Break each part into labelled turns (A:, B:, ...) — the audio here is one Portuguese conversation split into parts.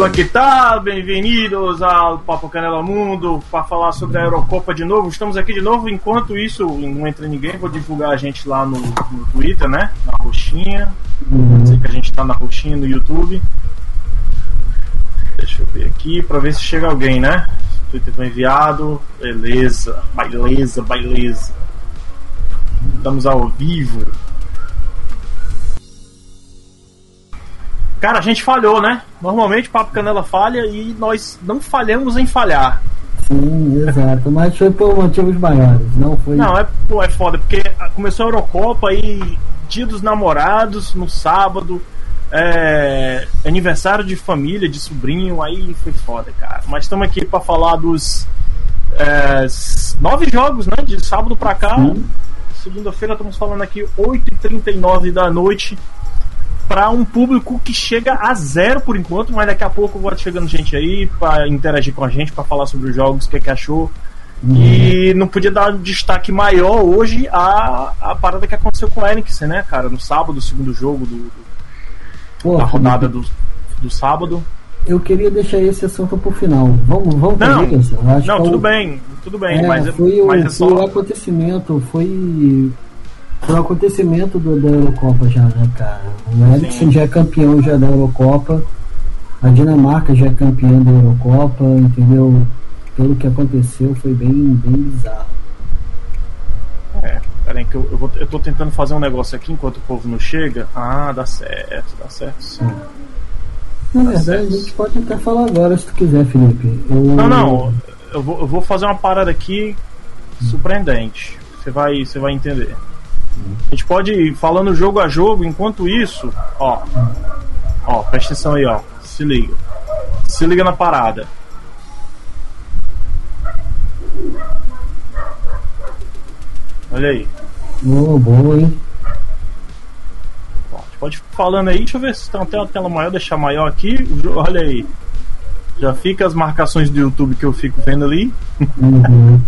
A: Olá, que tal? Bem-vindos ao Papo Canela Mundo para falar sobre a Eurocopa de novo. Estamos aqui de novo. Enquanto isso, não entra ninguém, vou divulgar a gente lá no, no Twitter, né? Na roxinha. Dizer que a gente tá na roxinha no YouTube. Deixa eu ver aqui para ver se chega alguém, né? O Twitter foi enviado. Beleza, beleza, beleza. Estamos ao vivo. Cara, a gente falhou, né? Normalmente o Papo Canela falha e nós não falhamos em falhar.
B: Sim, exato. Mas foi por motivos maiores, não foi.
A: Não, é, pô, é foda, porque começou a Eurocopa e dia dos namorados no sábado. É, aniversário de família, de sobrinho, aí foi foda, cara. Mas estamos aqui para falar dos é, nove jogos, né? De sábado para cá. Segunda-feira estamos falando aqui 8h39 da noite para um público que chega a zero por enquanto, mas daqui a pouco vai chegando gente aí para interagir com a gente, para falar sobre os jogos, o que, é que achou. Uhum. E não podia dar um destaque maior hoje a, a parada que aconteceu com o Enix, né, cara? No sábado, o segundo jogo do, do Pô, da rodada do, do sábado.
B: Eu queria deixar esse assunto pro final. Vamos, vamos
A: não, isso. não, é tudo bem, tudo bem, é, mas,
B: foi,
A: mas
B: o, é só... foi o acontecimento, foi foi um acontecimento do, da Eurocopa já, né, cara? O Eriksen já é campeão já da Eurocopa, a Dinamarca já é campeã da Eurocopa, entendeu? Pelo que aconteceu foi bem, bem bizarro.
A: É, peraí que eu, eu, vou, eu tô tentando fazer um negócio aqui enquanto o povo não chega. Ah, dá certo, dá certo sim.
B: Na dá verdade, certo. a gente pode até falar agora se tu quiser, Felipe.
A: Eu... Não, não, eu vou, eu vou fazer uma parada aqui surpreendente. Você vai, você vai entender. A gente pode ir falando jogo a jogo, enquanto isso, ó. Ó, presta atenção aí, ó. Se liga. Se liga na parada. Olha aí.
B: Boa, boa, hein?
A: Ó, a gente pode ir falando aí, deixa eu ver se tem uma tela maior, deixar maior aqui. Olha aí. Já fica as marcações do YouTube que eu fico vendo ali. Uhum.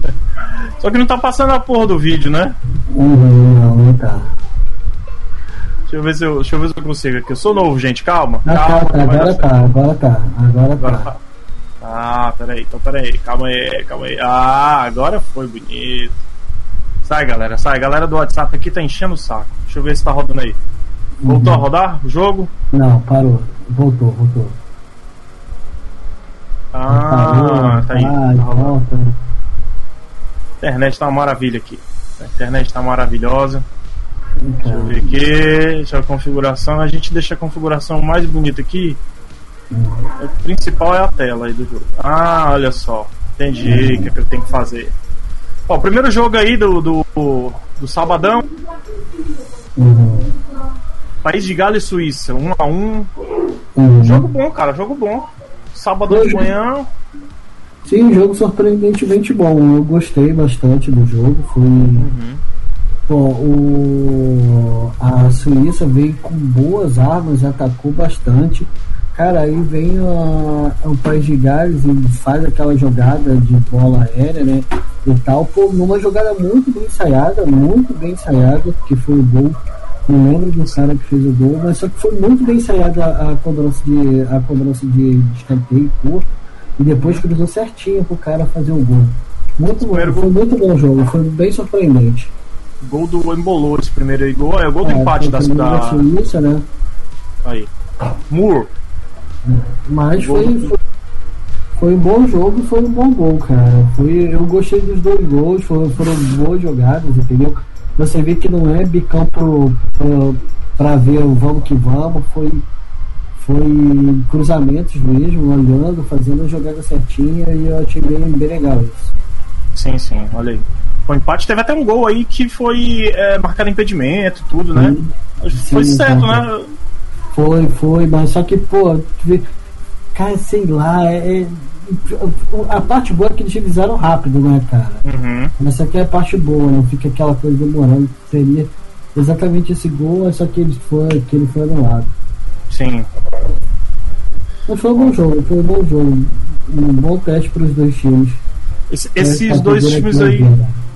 A: Só que não tá passando a porra do vídeo, né?
B: Uhum, não, não tá.
A: Deixa eu ver se eu, deixa eu, ver se eu consigo aqui. Eu sou novo, gente, calma.
B: Ah,
A: calma
B: tá, tá, agora, tá agora tá, agora, agora tá. tá.
A: Ah, peraí, então peraí, calma aí, calma aí. Ah, agora foi bonito. Sai, galera, sai. Galera do WhatsApp aqui tá enchendo o saco. Deixa eu ver se tá rodando aí. Voltou uhum. a rodar o jogo?
B: Não, parou. Voltou, voltou.
A: Ah, tá aí. Ah, tá. A internet tá uma maravilha aqui. A internet tá maravilhosa. Deixa eu ver aqui. Deixa a configuração. A gente deixa a configuração mais bonita aqui. O principal é a tela aí do jogo. Ah, olha só. Entendi o que, é que eu tenho que fazer. Ó, o primeiro jogo aí do, do, do sabadão. Uhum. País de Gales e Suíça, 1 um a 1 um. uhum. Jogo bom, cara, jogo bom. Sábado de manhã.
B: Sim, jogo surpreendentemente bom. Eu gostei bastante do jogo. Foi. Uhum. Pô, o... A Suíça veio com boas armas, atacou bastante. Cara, aí vem a, o País de Gales e faz aquela jogada de bola aérea, né? E tal, pô, numa jogada muito bem ensaiada, muito bem ensaiada, que foi o gol. Não lembro do cara que fez o gol, mas só que foi muito bem ensaiada a, a cobrança de, a cobrança de, de escanteio curto e depois cruzou certinho pro cara fazer o gol. Muito bom, foi muito bom o jogo, foi bem surpreendente.
A: Gol do Embolou esse primeiro aí, gol, é o gol do é, empate da cidade.
B: Suíça, né?
A: Aí. Moore.
B: Mas foi, do... foi, foi, um bom jogo, foi um bom gol, cara. Foi, eu gostei dos dois gols, foram, foram boas jogadas, entendeu? Você vê que não é bicão pro, pro, pra ver o vamos que vamos, foi foi cruzamentos mesmo, olhando, fazendo a jogada certinha e eu achei bem, bem legal isso.
A: Sim, sim, olha aí. O empate teve até um gol aí que foi é, marcado impedimento tudo, né? Sim, foi sim, certo, né?
B: Foi, foi, mas só que, pô, cara, sei lá, é, é, a parte boa é que eles revisaram rápido, né, cara? Uhum. Mas essa aqui é a parte boa, não fica aquela coisa demorando. Seria exatamente esse gol, só que ele foi, que ele foi anulado.
A: Sim.
B: Mas foi um bom jogo, foi um bom jogo. Um bom teste para os dois times.
A: Esse, esses dois times aí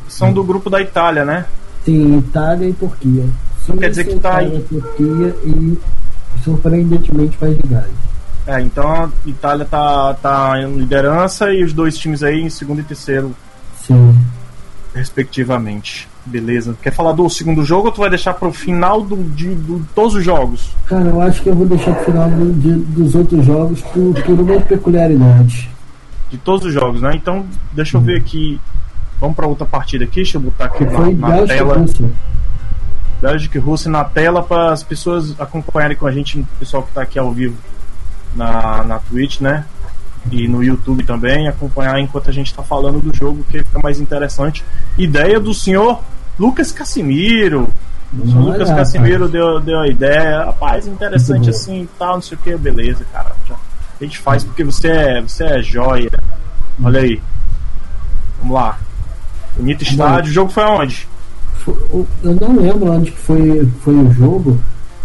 A: são do grupo da Itália, né?
B: Sim, Itália e Turquia.
A: Sim, quer dizer que tá aí.
B: Turquia e surpreendentemente País de Gales.
A: É, então a Itália tá, tá em liderança e os dois times aí em segundo e terceiro.
B: Sim.
A: Respectivamente. Beleza. Quer falar do segundo jogo ou tu vai deixar pro final do, de do, todos os jogos?
B: Cara, eu acho que eu vou deixar pro final do, de, dos outros jogos por, por uma peculiaridade.
A: De todos os jogos, né? Então, deixa eu ver aqui. Vamos para outra partida aqui, deixa eu botar aqui
B: na,
A: na tela. Bélgica e Rússia na tela para as pessoas acompanharem com a gente, o pessoal que está aqui ao vivo na, na Twitch, né? E no YouTube também, acompanhar enquanto a gente está falando do jogo, que fica mais interessante. Ideia do senhor Lucas Casimiro. O senhor Lucas Casimiro deu, deu a ideia, rapaz, interessante assim e tal, não sei o que, beleza, cara. A gente faz porque você é, você é joia. Olha aí. Vamos lá. Bonito estádio. O jogo foi aonde?
B: Eu não lembro onde foi, foi o jogo,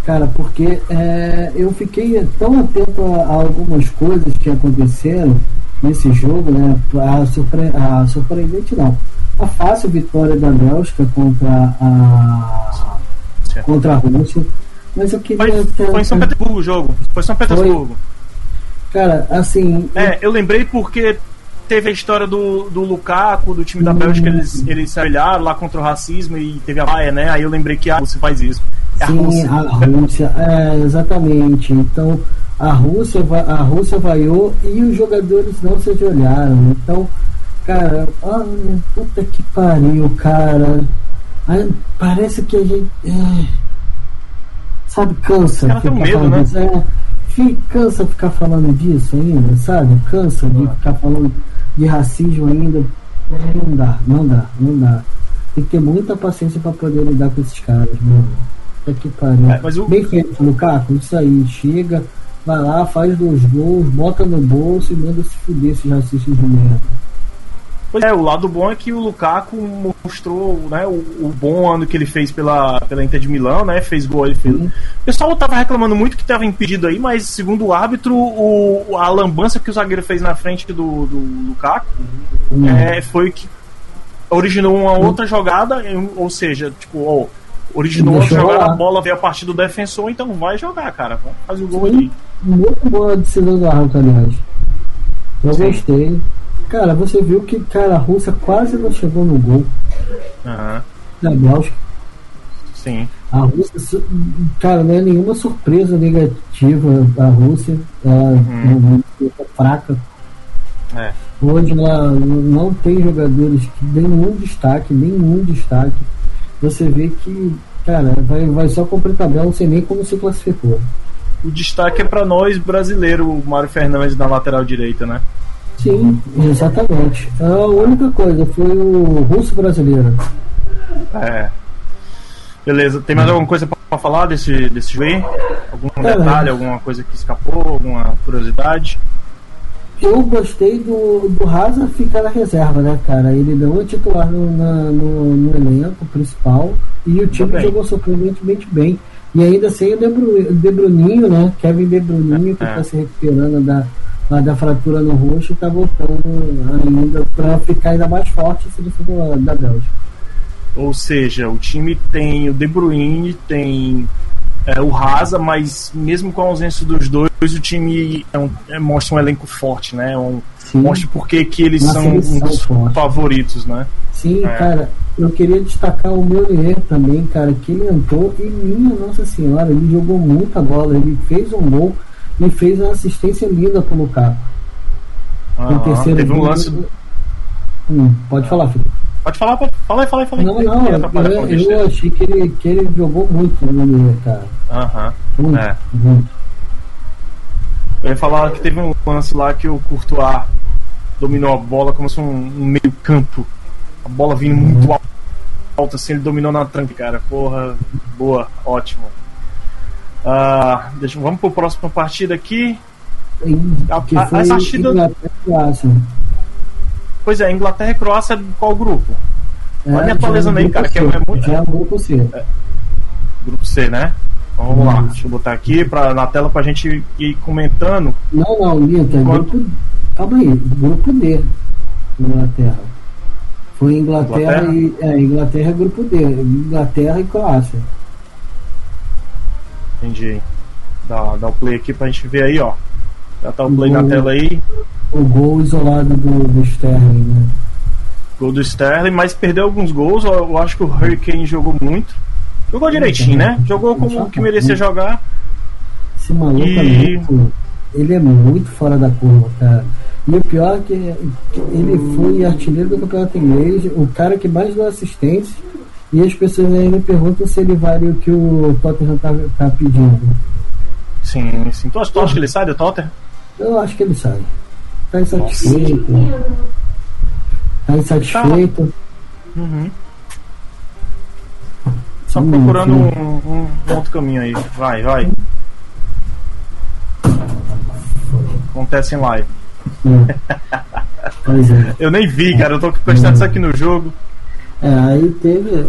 B: cara, porque é, eu fiquei tão atento a, a, algumas coisas que aconteceram nesse jogo, né? A, surpre, a surpreendente não. A fácil vitória da Bélgica contra a certo. contra a Rússia. Mas eu queria.
A: Foi, foi em São Petersburgo o jogo. Foi São Petersburgo.
B: Foi. Cara, assim.
A: É, eu lembrei porque teve a história do, do Lukaku, do time da Bélgica, uhum. eles, eles se olharam lá contra o racismo e teve a vaia, né? Aí eu lembrei que a Rússia faz isso.
B: É Sim, a Rússia, a Rússia é, exatamente. Então a Rússia, a Rússia vaiou e os jogadores não se olharam. Então, cara, ah, puta que pariu, cara. parece que a gente. É, sabe, cansa.
A: Os caras medo, né?
B: É, cansa ficar falando disso ainda, sabe? Cansa de ficar falando de racismo ainda. Não dá, não dá, não dá. Tem que ter muita paciência para poder lidar com esses caras, mano. Tá que pariu. É, o... Bem feito, Lukaku, isso aí. Chega, vai lá, faz dois gols, bota no bolso e manda se fuder esses racistas de merda.
A: Pois é, o lado bom é que o Lukaku mostrou né, o, o, bom ano que ele fez pela, pela Inter de Milão, né? Fez gol, ele fez. Uhum. O pessoal tava reclamando muito que estava impedido aí, mas segundo o árbitro, o, a lambança que o zagueiro fez na frente do, do Lukaku uhum. é, foi que originou uma uhum. outra jogada, ou seja, tipo, originou a jogada, a bola veio a partir do defensor, então vai jogar, cara. Fazer o gol Sim. ali.
B: Muito boa a decisão do árbitro, aliás. Eu Sim. gostei. Cara, você viu que cara, a Rússia quase não chegou no gol.
A: Uhum.
B: Da Bélgica.
A: Sim.
B: A Rússia, cara, não é nenhuma surpresa negativa da Rússia. Ela uhum. é uma fraca.
A: É.
B: Hoje ela não tem jogadores que nenhum destaque, nenhum destaque. Você vê que, cara, vai, vai só cumprir tabela, não sei nem como se classificou.
A: O destaque é para nós brasileiro, o Mário Fernandes na lateral direita, né?
B: Sim, exatamente. A única coisa foi o russo brasileiro.
A: É. Beleza, tem mais alguma coisa para falar desse, desse jogo aí? Algum é, detalhe, alguma coisa que escapou, alguma curiosidade?
B: Eu gostei do, do Raza ficar na reserva, né, cara? Ele não é titular no, na, no, no elenco principal e o time jogou surpreendentemente bem. E ainda sem o De, Bruninho, né? Kevin De Bruninho, que está é. se recuperando da, da fratura no rosto está voltando ainda para ficar ainda mais forte se ele for da Bélgica.
A: Ou seja, o time tem o De Bruyne, tem é, o Rasa, mas mesmo com a ausência dos dois, o time é um, é, mostra um elenco forte, né? Um, mostra porque que eles Uma são um dos forte. favoritos, né?
B: Sim, é. cara, eu queria destacar o Molier também, cara, que ele entrou e minha Nossa Senhora, ele jogou muita bola, ele fez um gol e fez uma assistência linda pro Lukaku.
A: Ah, terceiro teve um lance.
B: Hum, pode falar, filho.
A: Pode falar, pode falar, fala, fala.
B: Não, não, eu, eu, eu achei que ele, que ele jogou muito no Mineiro, cara.
A: Aham. Muito, é. muito. Eu ia falar que teve um lance lá que o Courtois dominou a bola como se um, um meio campo. A bola vindo uhum. muito alta, assim, ele dominou na tranca, cara. Porra, boa, ótimo. Uh, deixa, vamos para a próxima partida aqui.
B: Que a, essa partida...
A: Pois é, Inglaterra e Croácia qual grupo? É, Vai me atualizando aí, cara, C. que é, muito.
B: É o grupo C. É,
A: grupo C, né? Então, vamos lá, deixa eu botar aqui pra, na tela pra gente ir comentando.
B: Não, não, Lito, é Quanto... grupo. Calma aí, grupo D. Inglaterra. Foi Inglaterra, Inglaterra? e. É, Inglaterra é grupo D. Inglaterra e Croácia.
A: Entendi. Dá, dá o play aqui pra gente ver aí, ó. Já tá o play gol, na tela aí.
B: O gol isolado do, do Sterling, né?
A: Gol do Sterling, mas perdeu alguns gols. Eu acho que o Hurricane jogou muito. Jogou direitinho, né? Jogou como que merecia jogar.
B: Esse maluco e... é muito, ele é muito fora da curva, cara. E o pior é que ele foi artilheiro do campeonato inglês, o cara que mais deu assistência. E as pessoas ainda perguntam se ele vale o que o Tottenham tá, tá pedindo.
A: Sim, sim. Tu acha, tu acha que ele sai do Tottenham?
B: Eu acho que ele sai. Tá insatisfeito. Nossa. Tá insatisfeito.
A: Tá. Uhum. Só hum, procurando um, um, um, outro caminho aí. Vai, vai. Acontece em live.
B: Hum. Pois é.
A: Eu nem vi, cara. Eu tô prestando isso aqui no jogo.
B: É, aí teve.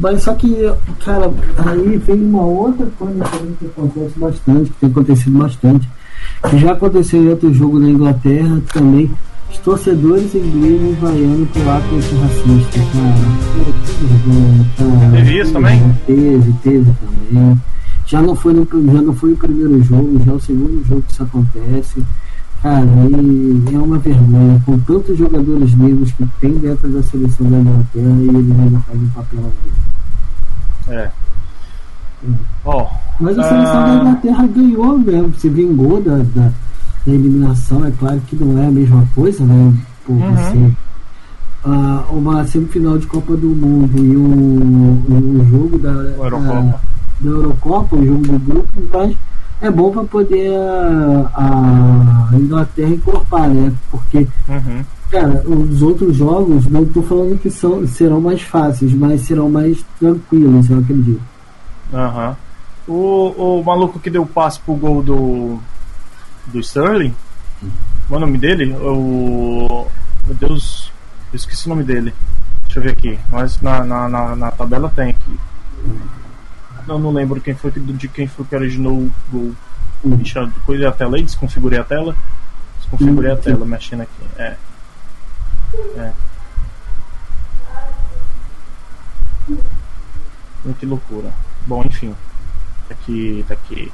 B: Mas só que, cara, aí vem uma outra coisa que acontece bastante, que tem acontecido bastante. Que já aconteceu em outro jogo na Inglaterra também. Os torcedores ingleses vaiando por ato antirracista,
A: cara. Teve isso também?
B: Teve, teve também. Já não, foi no, já não foi o primeiro jogo, já é o segundo jogo que isso acontece. Cara, e é uma vergonha com tantos jogadores negros que tem dentro da seleção da Inglaterra e eles ainda fazem papel
A: ali. É. Oh,
B: Mas a seleção uh... da Inglaterra ganhou mesmo, se vingou da, da, da, eliminação. É claro que não é a mesma coisa, né? Por uhum. você. Uh, uma semifinal de Copa do Mundo e o, o jogo da,
A: Eurocopa.
B: da, da Eurocopa, o jogo do grupo, mas é bom para poder a, a, Inglaterra encorpar, né? Porque,
A: uhum.
B: cara, os outros jogos, não estou falando que são, serão mais fáceis, mas serão mais tranquilos, eu acredito.
A: Uhum. O, o maluco que deu o passe pro gol do, do Sterling, qual é o nome dele? O. Meu Deus, eu esqueci o nome dele. Deixa eu ver aqui, mas na, na, na, na tabela tem aqui. Eu não lembro quem foi de quem foi que originou o gol. Eu a tela aí, desconfigurei a tela. Desconfigurei a tela, mexendo aqui. É. É. Que loucura. Bom, enfim. Tá aqui, tá aqui.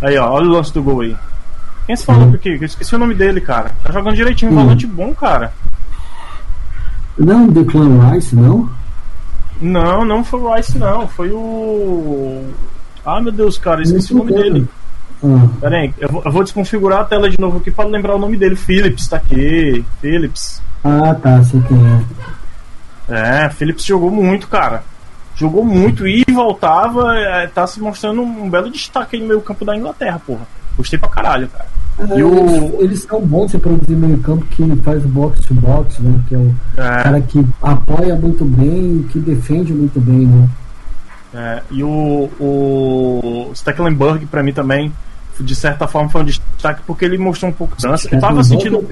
A: Aí, ó, olha o lance do gol aí. Quem se falou aqui? Eu esqueci o nome dele, cara. Tá jogando direitinho, um volante bom, cara.
B: Não, Declan Rice, não?
A: Não, não foi o Rice, não. Foi o. Ah, meu Deus, cara, esqueci o nome dele. Ah. Pera aí, eu vou, eu vou, desconfigurar a tela de novo aqui para lembrar o nome dele. Phillips tá aqui. Phillips.
B: Ah, tá, sei quem
A: é. É, Phillips jogou muito, cara. Jogou muito e voltava. É, tá se mostrando um belo destaque aí no meio campo da Inglaterra, porra. Gostei pra caralho, cara.
B: É, o... Eles são bons em produzir meio campo que faz box to box, né? Que é o é. cara que apoia muito bem e que defende muito bem, né?
A: É, e o, o Stecklenburg, pra mim também, de certa forma, foi um destaque porque ele mostrou um pouco de dança. Eu tava sentindo.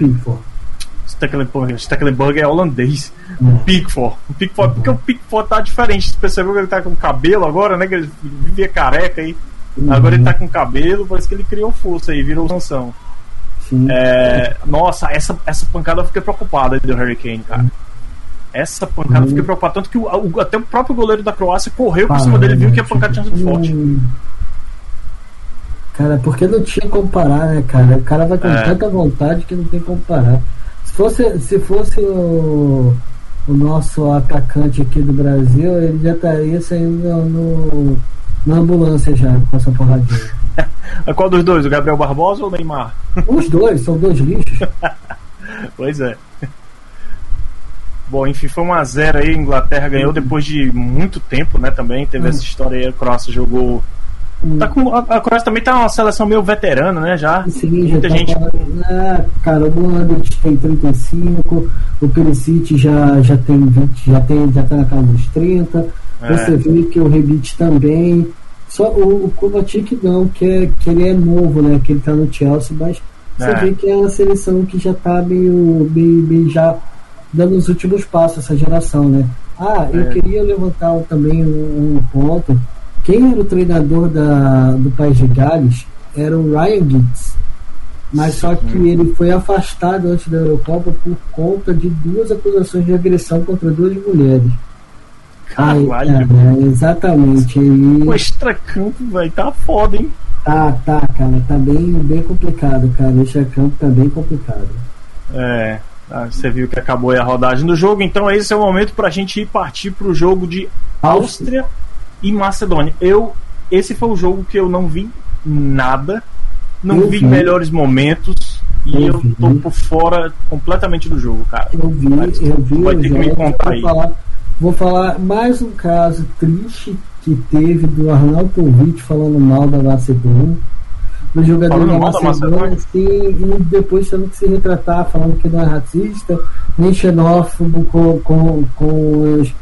A: Stecklenburg, Stecklenburg é holandês. O Pickford. O Pickford, porque o Pickford tá diferente. Você percebeu que ele tá com cabelo agora, né? Que ele vivia careca aí. Uhum. Agora ele tá com cabelo, parece que ele criou força aí, virou Sansão. É, nossa, essa, essa pancada eu fiquei preocupada do Hurricane, cara. Essa pancada eu fiquei uhum. preocupado. Tanto que o, o, até o próprio goleiro da Croácia correu por cima dele viu que a pancada tinha sido forte.
B: Cara, porque não tinha como parar, né, cara? O cara vai com é. tanta vontade que não tem como parar. Se fosse, se fosse o, o nosso atacante aqui do Brasil, ele já estaria saindo no na ambulância já, com essa porradinha.
A: Qual dos dois? O Gabriel Barbosa ou o Neymar?
B: Os dois, são dois lixos.
A: pois é. Bom, enfim, foi 1x0 aí, Inglaterra ganhou depois de muito tempo, né, também, teve hum. essa história aí, a Croácia jogou hum. Tá com, a Croácia também tá uma seleção meio veterana, né? Já.
B: Sim, Muita já tá gente. É, cara, o Modric tem 35, o Perisic já, já tem 20, já, tem, já tá na casa dos 30. É. Você vê que o Rebite também. Só o, o Kovacic não, que, é, que ele é novo, né? Que ele tá no Chelsea, mas você é. vê que é uma seleção que já tá meio, meio, meio já dando os últimos passos, essa geração, né? Ah, eu é. queria levantar também um, um, ponto. Quem era o treinador da, do País de Gales era o Ryan Giggs. Mas só que ele foi afastado antes da Eurocopa por conta de duas acusações de agressão contra duas mulheres.
A: Caralho.
B: é, exatamente. E...
A: O extracampo, velho, tá foda, hein?
B: Tá, tá, cara, tá bem, bem complicado, cara. Esse campo tá bem complicado.
A: É, ah, você viu que acabou a rodagem do jogo, então esse é o momento pra gente ir partir pro jogo de Áustria e Macedônia. Eu, esse foi o jogo que eu não vi nada, não vi, vi, melhores momentos e eu, eu tô por fora completamente do jogo, cara.
B: Eu vi, Mas, eu vi. Vai ter que me contar aí. Falar, vou falar mais um caso triste que teve do Arnautovic falando mal da Macedônia. Do jogador da Macedônia, assim, e depois tendo que se retratar, falando que não é racista, nem xenófobo com, com, com as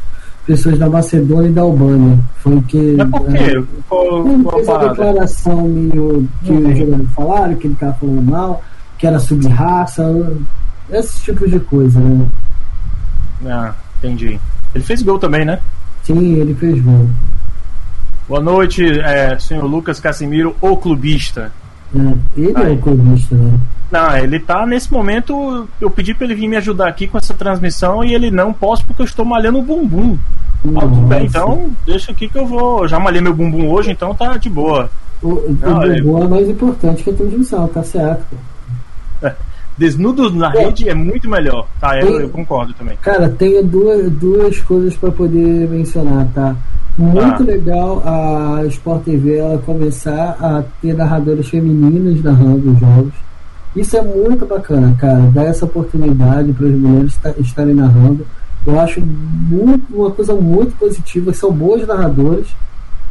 B: pessoas da Macedônia e da Albânia. Foi que.
A: Mas por quê? Qual,
B: qual fez a declaração meio que os jogadores falaram, que ele estava falando mal, que era sub-raça, esse tipo de coisa, né?
A: Ah, entendi. Ele fez gol também, né?
B: Sim, ele fez gol.
A: Boa noite, é, senhor Lucas Casimiro, o clubista.
B: É, ele Aí. é o clubista, né?
A: Não, ele tá nesse momento. Eu pedi pra ele vir me ajudar aqui com essa transmissão e ele não posso porque eu estou malhando o bumbum. Ah, tudo bem, então deixa aqui que eu vou. Já malhei meu bumbum hoje, então tá de boa.
B: O, o não, bumbum é... é mais importante que a transmissão, tá certo.
A: Desnudo na é. rede é muito melhor, tá? Eu, tem, eu concordo também.
B: Cara, tenho duas, duas coisas para poder mencionar, tá? Muito ah. legal a Sport TV ela começar a ter narradoras femininas narrando os jogos. Isso é muito bacana, cara. Dar essa oportunidade para as mulheres estarem narrando. Eu acho muito, uma coisa muito positiva. São boas narradoras.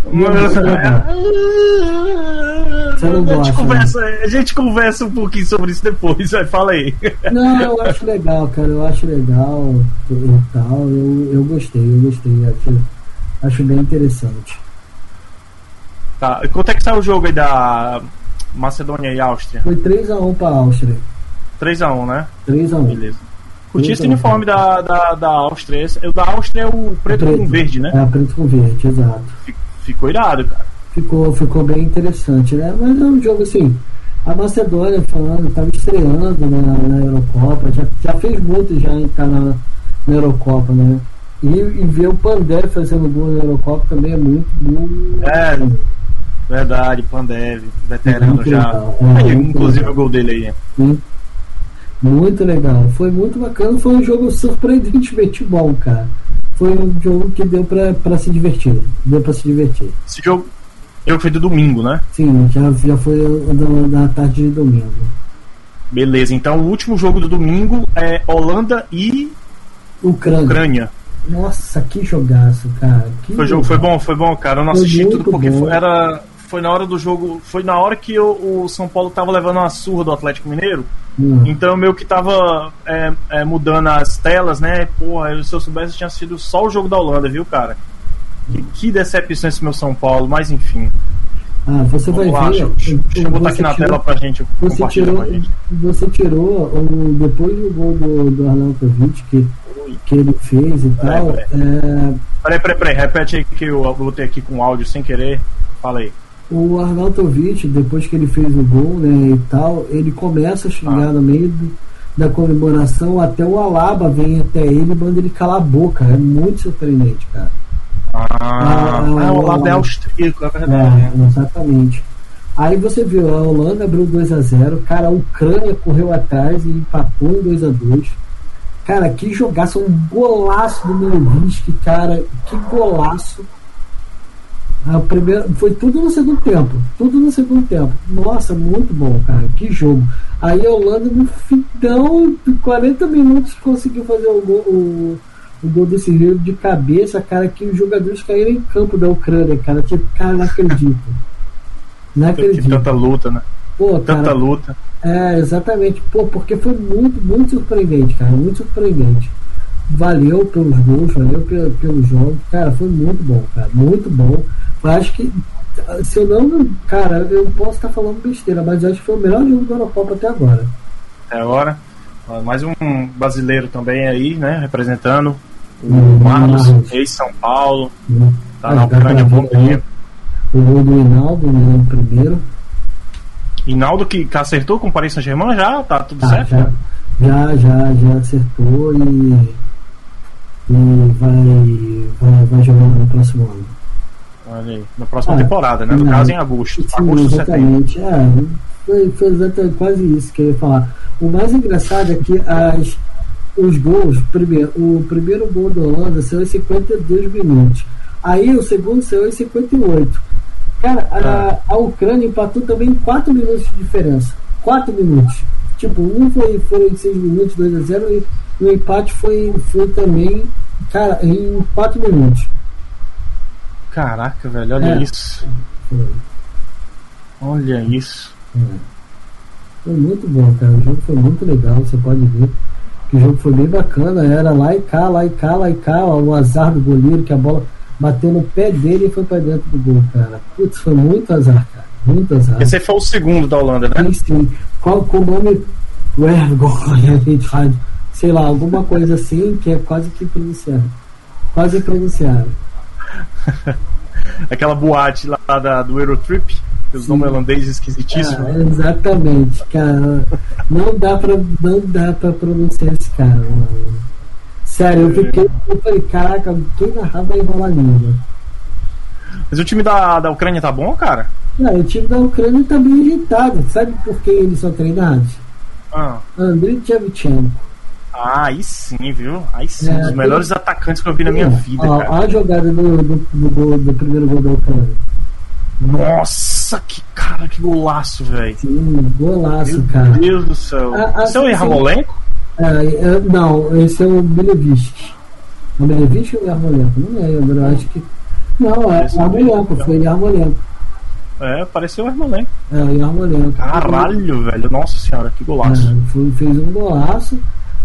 A: Você não gosta, a, gente conversa, né? a gente conversa um pouquinho sobre isso depois, vai, fala aí.
B: Não, eu acho legal, cara. Eu acho legal e tal. Eu, eu gostei, eu gostei. Acho, Acho bem interessante.
A: Tá. Quanto é que saiu o jogo aí da Macedônia e Áustria?
B: Foi 3x1 pra Áustria.
A: 3x1, né?
B: 3x1.
A: Beleza. Curti esse uniforme da, da, da Áustria. O da Áustria é o preto, preto, com verde, né?
B: É, preto com verde, exato.
A: Ficou irado, cara.
B: Ficou, ficou bem interessante, né? Mas é um jogo assim. A Macedônia falando, estava estreando na, na Eurocopa, já, já fez muito já entrar na, na Eurocopa, né? E, e ver o Pandev fazendo gol na Eurocopa também é muito, muito.
A: É, verdade, Pandev, veterano já. É, aí, inclusive legal. o gol dele aí.
B: Sim. Muito legal. Foi muito bacana. Foi um jogo surpreendentemente bom, cara. Foi um jogo que deu pra se divertir. Deu pra se divertir.
A: Esse jogo, jogo foi do domingo, né?
B: Sim, já, já foi da, da tarde de domingo.
A: Beleza, então o último jogo do domingo é Holanda e
B: Ucrânia. Ucrânia. Nossa, que jogaço, cara. Que
A: foi, jogo, foi bom, foi bom, cara. Eu não foi assisti tudo porque foi, era, foi na hora do jogo. Foi na hora que eu, o São Paulo tava levando uma surra do Atlético Mineiro. Hum. Então meio que tava é, é, mudando as telas, né? Porra, se eu soubesse tinha sido só o jogo da Holanda, viu, cara? Que, que decepção esse meu São Paulo, mas enfim.
B: Ah, você Vamos vai lá, ver.
A: Deixa, deixa eu botar aqui na tirou, tela pra gente.
B: Você tirou, gente. você tirou o, depois do gol do, do Arnautovic, que que ele fez e tal. Peraí,
A: peraí. É... peraí, peraí, peraí, repete aí que eu botei aqui com áudio sem querer. Fala aí.
B: O Arnautovic, depois que ele fez o gol né, e tal, ele começa a xingar ah. no meio do, da comemoração, até o Alaba vem até ele e manda ele calar a boca. É muito surpreendente, cara.
A: Ah, ah, ah o Alaba é austríaco, é verdade.
B: É, exatamente. Aí você viu, a Holanda abriu 2 a 0 cara, a Ucrânia correu atrás e empatou em 2 a 2 Cara, que jogaço, um golaço do Milovic, cara, que golaço. A ah, primeira, foi tudo no segundo tempo, tudo no segundo tempo. Nossa, muito bom, cara, que jogo. Aí a Holanda no final de 40 minutos conseguiu fazer o gol, o, o gol desse Rio de cabeça, cara, que os jogadores caíram em campo da Ucrânia, cara. Tipo, cara, não acredito. Não acredito.
A: Tanta luta, né?
B: Pô,
A: Tanta cara, luta.
B: É, exatamente. Pô, porque foi muito, muito surpreendente, cara. Muito surpreendente. Valeu pelos gols, valeu pelo, pelo jogo. Cara, foi muito bom, cara. Muito bom. Eu acho que, se eu não. Cara, eu posso estar falando besteira, mas acho que foi o melhor jogo da Eurocopa até agora.
A: Até agora. Mais um brasileiro também aí, né? Representando o hum, Marlos, ex-São Paulo. Hum. Tá na Ucrânia há bom tempo.
B: O gol do Hinaldo no primeiro.
A: Hinaldo que, que acertou com o Paris Saint-Germain já? Tá tudo ah, certo?
B: Já, já, já, já acertou e, e vai, vai, vai jogar no próximo ano.
A: Olha aí, na próxima ah, temporada, né? No não, caso, em agosto. Sim, agosto,
B: exatamente. É, foi, foi exatamente quase isso que eu ia falar. O mais engraçado é que as, os gols, primeiro, o primeiro gol da Holanda saiu em 52 minutos. Aí o segundo saiu em 58. Cara, a, ah. a Ucrânia empatou também em 4 minutos de diferença. 4 minutos. Tipo, um foi, em 6 minutos, 2 a 0 e o empate foi, foi também, cara, em 4 minutos.
A: Caraca, velho, olha é. isso. Foi. Olha isso. É.
B: Foi muito bom, cara. O jogo foi muito legal, você pode ver. Que o jogo foi bem bacana, era lá e cá, lá e cá, lá e cá, o azar do goleiro, que a bola bateu no pé dele e foi pra dentro do gol, cara. Putz, foi muito azar, cara. Muito azar.
A: Esse foi o segundo da Holanda, né?
B: Sim, sim. Qual o nome? Sei lá, alguma coisa assim que é quase que pronunciado. Quase pronunciado.
A: Aquela boate lá da, do Eurotrip, os nomes holandeses esquisitíssimos.
B: Ah, exatamente, cara. Não dá pra, não dá pra pronunciar esse cara, mano. Sério, eu fiquei. Eu falei, caraca, quem narrar vai enrolar língua.
A: Mas o time da, da Ucrânia tá bom, cara?
B: Não, o time da Ucrânia tá bem ajeitado. Sabe por que eles são treinados? Ah. Andriy Tchevchenko.
A: Ah, aí sim, viu? Aí sim, é, um dos melhores tem... atacantes que eu vi na minha é, vida. Ó, cara.
B: a jogada do, do, do, do, primeiro gol da Ucrânia.
A: Nossa, que cara, que golaço, velho.
B: Sim, golaço,
A: Meu
B: cara.
A: Meu Deus do céu. A, a, Esse é o Yarmolenko?
B: É, é, não, esse é o Belevich. O Belevich ou o Yarmolenko? Não lembro, eu acho que. Não, é o Yarmolenko, foi o Yarmolenko.
A: É, pareceu o Yarmolenko.
B: É, o Yarmolenko.
A: Caralho, velho, nossa senhora, que golaço. É,
B: foi, fez um golaço.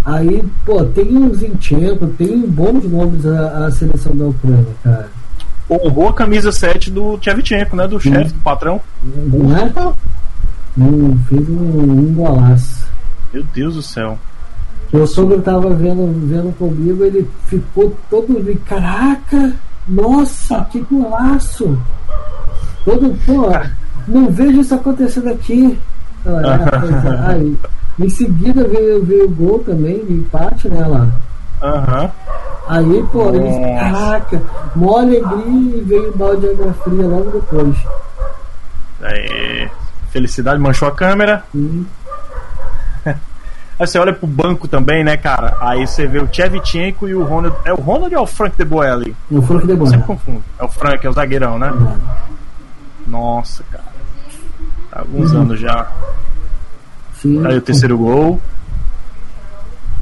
B: Aí, pô, tem o Zinchenko, tem bons nomes a, a seleção da Ucrânia, cara.
A: Honrou a camisa 7 do Tchevchenko, né? Do chefe, do patrão.
B: Não é? Não, fez um, um golaço.
A: Meu Deus do céu.
B: Meu sogro tava vendo, vendo comigo, ele ficou todo. Caraca! Nossa, que golaço! Todo, pô, não vejo isso acontecendo aqui. Ah, aí, em seguida veio, veio o gol também, de empate, né, lá.
A: Aham.
B: Aí, pô, eles, caraca, mó alegria e veio o balde de água fria logo depois.
A: Aí, felicidade, manchou a câmera. Aí você olha pro banco também, né, cara? Aí você vê o Chevchenko e o Ronald. É o Ronald ou é o Frank de Boelli?
B: É o Frank de Boelli.
A: Sempre confundo. É o Frank, é o zagueirão, né? Nossa, cara. Tá alguns uhum. anos já. Sim. Aí o terceiro gol.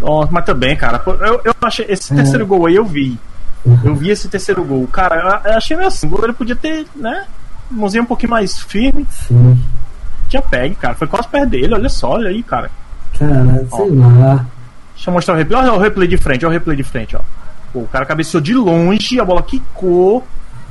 A: Nossa, mas também, cara. Eu, eu achei. Esse é. terceiro gol aí eu vi. Uhum. Eu vi esse terceiro gol. Cara, eu achei meio assim. O goleiro podia ter, né? Mãozinha um pouquinho mais firme. Sim. Tinha pegue, cara. Foi quase perto dele. Olha só, olha aí, cara.
B: Cara, ó, sei lá.
A: Deixa eu mostrar o replay. Olha o replay de frente, olha o replay de frente, ó. Pô, o cara cabeceou de longe, a bola quicou.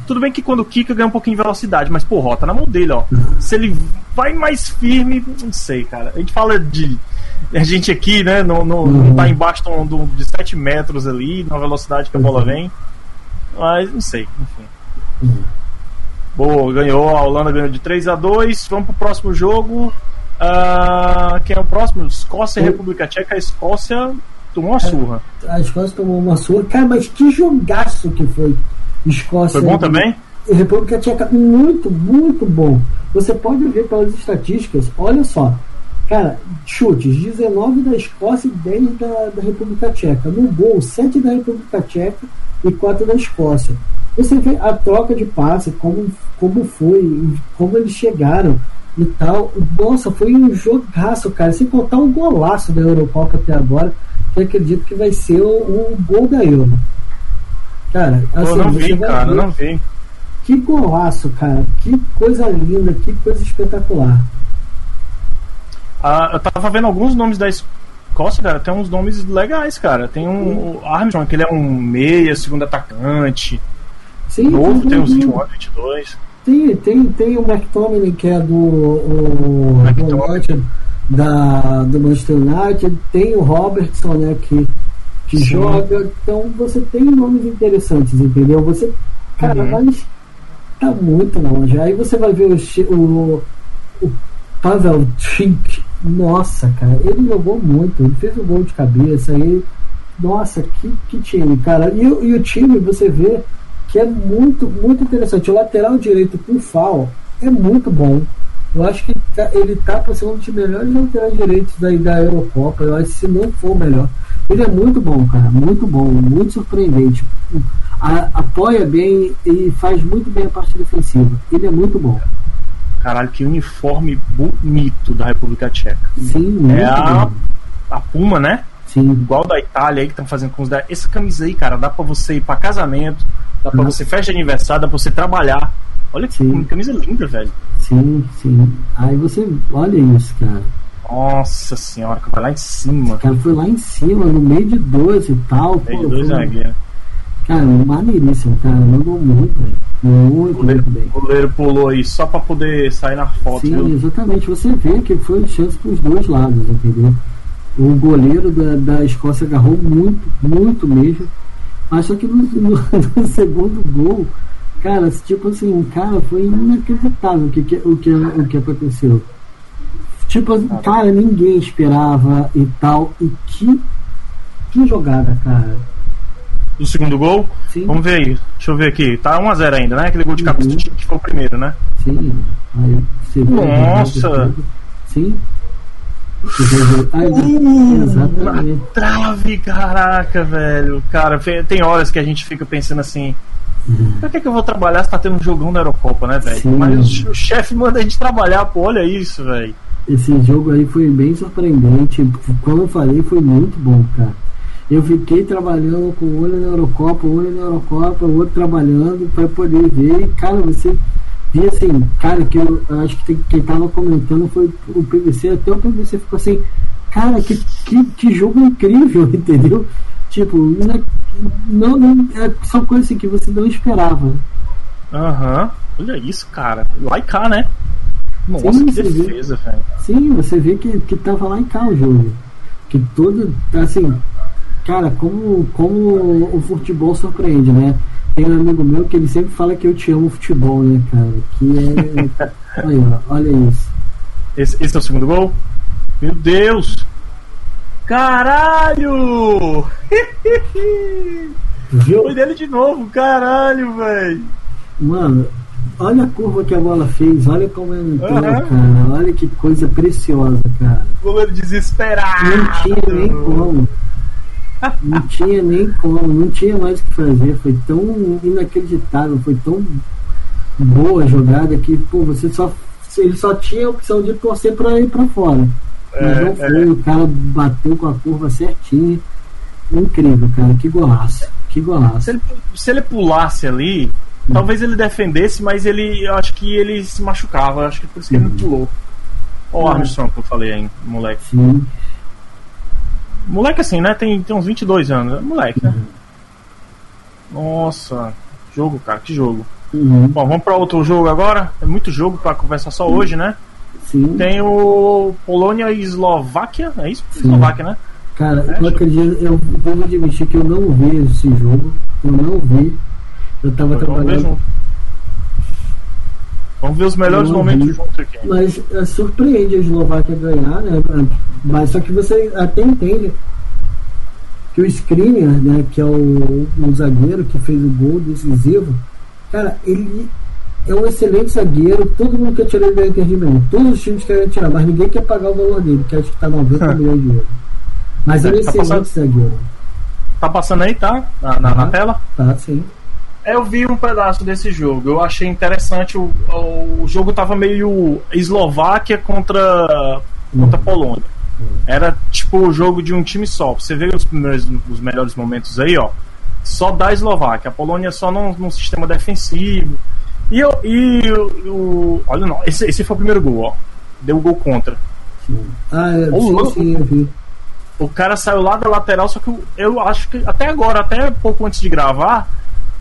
A: Tudo bem que quando quica ganha um pouquinho de velocidade, mas porra, tá na mão dele, ó. Se ele vai mais firme, não sei, cara. A gente fala de. A gente aqui, né, não, não, uhum. não tá embaixo do, de 7 metros ali, na velocidade que a bola vem. Mas não sei, enfim. Uhum. Boa, ganhou, a Holanda ganhou de 3 a 2 Vamos pro próximo jogo. Uh, quem é o próximo? Escócia e República Tcheca. A Escócia tomou uma surra.
B: A Escócia tomou uma surra. Cara, mas que jogaço que foi. Escócia.
A: Foi bom também?
B: República Tcheca, muito, muito bom. Você pode ver pelas estatísticas, olha só. Cara, chutes, 19 da Escócia e 10 da, da República Tcheca. No gol, 7 da República Tcheca e 4 da Escócia. Você vê a troca de passe, como, como foi, como eles chegaram e tal. Nossa, foi um jogaço, cara. Sem contar um golaço da Eurocopa até agora, que acredito que vai ser o, o gol da Euro. Cara,
A: assim, eu não vi, cara, ver, não vi.
B: Que golaço, cara. Que coisa linda, que coisa espetacular.
A: Ah, eu tava vendo alguns nomes da Escócia, cara. Tem uns nomes legais, cara. Tem um o Armstrong, que ele é um meia, segundo atacante. Sim, Novo, tem uns 21 22.
B: Tem, tem, tem o McTominay, que é do, o, do United, da, do Manchester United, tem o Robertson, né, que, que joga. Então você tem nomes interessantes, entendeu? Você, cara, uhum. mas tá muito longe. Aí você vai ver o, o, o Pavel Chink, nossa, cara, ele jogou muito, ele fez um gol de cabeça, aí, nossa, que, que time, cara. E, e o time, você vê que é muito, muito interessante. O lateral direito com FAO é muito bom. Eu acho que tá, ele tá para ser um dos melhores laterais direitos da, da Eurocopa. Eu acho que se não for o melhor. Ele é muito bom, cara. Muito bom, muito surpreendente. A, apoia bem e faz muito bem a parte defensiva. Ele é muito bom.
A: Caralho, que uniforme bonito da República Tcheca.
B: Sim,
A: é a, a Puma, né?
B: Sim.
A: Igual da Itália aí que estão fazendo com os da... Essa camisa aí, cara, dá pra você ir pra casamento, dá pra você festa de aniversário, dá pra você trabalhar. Olha que
B: Sim.
A: camisa linda, velho.
B: Sim, sim. Aí você. Olha isso, cara.
A: Nossa senhora, que vai lá em cima.
B: O cara foi lá em cima, no meio de dois e tal.
A: Meio
B: pô,
A: de dois
B: foi-
A: zagueiros.
B: Cara, maneiríssimo, cara. Mandou muito, velho. Muito,
A: O goleiro,
B: muito bem.
A: o goleiro pulou aí só pra poder sair na foto,
B: Sim,
A: viu?
B: exatamente. Você vê que foi chance para os dois lados, entendeu? O goleiro da, da Escócia agarrou muito, muito mesmo. Mas só que no, no- no segundo gol, cara, tipo assim, cara, foi inacreditável o que, que- o, que, o que aconteceu. Tipo, cara, ninguém esperava e tal. E que, que jogada, cara.
A: Do segundo gol,
B: Sim,
A: vamos ver aí. Deixa eu ver aqui. Tá 1x0 ainda, né? Aquele gol de cabeça
B: Uhum.
A: que foi o primeiro, né?
B: sim. Aí
A: Nossa!
B: jogada, Sim. Aí,
A: Uh,
B: exatamente.
A: trave, caraca, velho. Cara, tem horas que a gente fica pensando assim. Pra que, que eu vou trabalhar se tá tendo um jogão da Eurocopa, né, velho? Mas o chefe manda a gente trabalhar, pô, olha isso, velho.
B: Esse jogo aí foi bem surpreendente. Como eu falei, foi muito bom, cara. Eu fiquei trabalhando com o olho na Eurocopa, o olho na Eurocopa, o outro trabalhando para poder ver. E, cara, você via assim, cara, que eu acho que quem tava comentando foi o PVC, até o PVC ficou assim, cara, que, que, que jogo incrível, entendeu? Tipo, não, não, não- é, são coisas assim que você não esperava.
A: Aham. Olha isso, cara. Lá e cá, né? Nossa,
B: Sim,
A: que
B: você vê.
A: defesa, velho.
B: Sim, você vê que, que tava lá em cá o jogo. Que todo, assim, cara, como, como o futebol surpreende, né? Tem um amigo meu que ele sempre fala que eu te amo futebol, né, cara? Que é. olha, olha isso.
A: Esse, esse é o segundo gol? Meu Deus! Caralho!
B: Viu?
A: Foi dele de novo, caralho, velho!
B: Mano, olha a curva que a bola fez, olha como ela entrou,
A: Aham.
B: cara. Olha que coisa preciosa, cara.
A: Goleiro desesperado!
B: Não tinha nem como. Não tinha nem como, não tinha mais o que fazer. Foi tão inacreditável, foi tão boa a jogada que, pô, você só. Ele só tinha a opção de torcer pra ir pra fora. Mas
A: É,
B: não foi, o cara bateu com a curva certinha. Incrível, cara, que golaço. Que golaço.
A: Se ele, se ele pulasse ali, talvez ele defendesse, mas ele. Eu acho que ele se machucava. Acho que por isso que ele não pulou. Ó, o
B: Uhum.
A: Armstrong que eu falei aí, moleque.
B: Sim.
A: Moleque assim, né? Tem, tem uns 22 anos. Moleque, né? Nossa, jogo, cara, que jogo.
B: Uhum.
A: Bom, vamos para outro jogo agora. É muito jogo para conversar só hoje, né?
B: Sim.
A: Tem o Polônia e Eslováquia, é isso?
B: Sim.
A: Eslováquia, né?
B: Cara,
A: É,
B: eu acredito, eu devo admitir que eu não vi esse jogo. Eu não vi. Eu tava trabalhando.
A: Vamos ver os melhores
B: não
A: momentos juntos aqui.
B: Mas é, surpreende a Eslováquia ganhar, né? Mas só que você até entende que o Skriniar, né, que é o, o zagueiro que fez o gol decisivo, cara, ele é um excelente zagueiro, todo mundo quer tirar ele da Inter de Milão. Todos os times querem tirar, mas ninguém quer pagar o valor dele, que acho que tá 90 milhões de euros. Mas ele é um
A: Tá
B: excelente zagueiro.
A: Tá passando aí, tá? Na, na, na
B: Uhum.
A: tela?
B: Tá, sim.
A: Eu vi um pedaço desse jogo. Eu achei interessante. O, o jogo tava meio Eslováquia contra, contra Polônia. Era tipo o jogo de um time só. Você vê os primeiros, os melhores momentos aí, ó. Só da Eslováquia. A Polônia só num, num sistema defensivo. E, eu, e o, o- Olha, não. Esse, esse foi o primeiro gol, ó. Deu o gol contra.
B: sim. Ah, sim,
A: louco.
B: sim, eu vi.
A: O cara saiu lá da lateral, só que eu, eu acho que até agora, até pouco antes de gravar,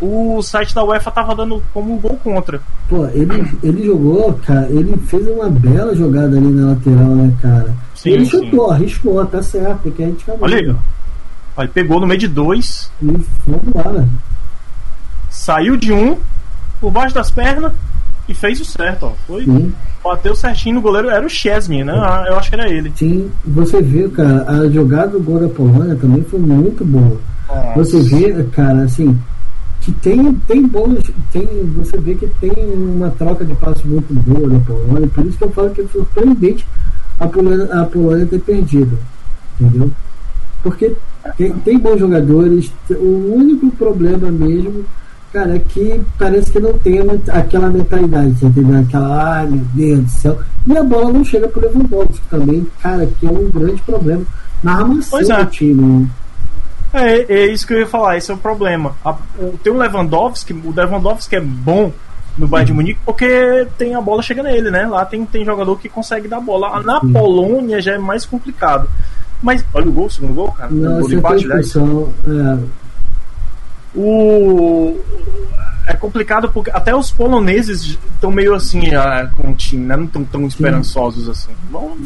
A: o site da UEFA tava dando como um gol contra.
B: Pô, ele, ele jogou, cara, ele fez uma bela jogada ali na lateral, né, cara?
A: Sim,
B: ele
A: sim.
B: chutou, arriscou, tá certo, é que a gente acabou.
A: Olha aí, ó. Ele pegou no meio de dois,
B: E vamos embora.
A: saiu de um, por baixo das pernas e fez o certo, ó. Foi,
B: Sim,
A: bateu certinho no goleiro, era o Chesney, né? Ah, Eu acho que era ele.
B: sim, você vê, cara, a jogada do gol da Polônia também foi muito boa. Você vê, cara, assim, que tem, tem bons. Tem, você vê que tem uma troca de passos muito boa na Polônia, por isso que eu falo que é surpreendente a Polônia, a Polônia ter perdido. Entendeu? Porque tem, tem bons jogadores, o único problema mesmo, cara, é que parece que não tem aquela mentalidade, entendeu? Aquela, ai meu Deus do céu. E a bola não chega pro Lewandowski também, cara, que é um grande problema na armação é. do time. Né?
A: É, é isso que eu ia falar, esse é o problema. A, o, tem o Lewandowski, o Lewandowski é bom no Bayern de Munique porque tem a bola chega nele, né? Lá tem, tem jogador que consegue dar bola. Na Polônia já é mais complicado. Mas olha o gol, o segundo gol, cara.
B: Não,
A: o gol
B: empate, é.
A: O é complicado porque até os poloneses estão meio assim ah, com o time, né? Não estão tão esperançosos assim. Bom,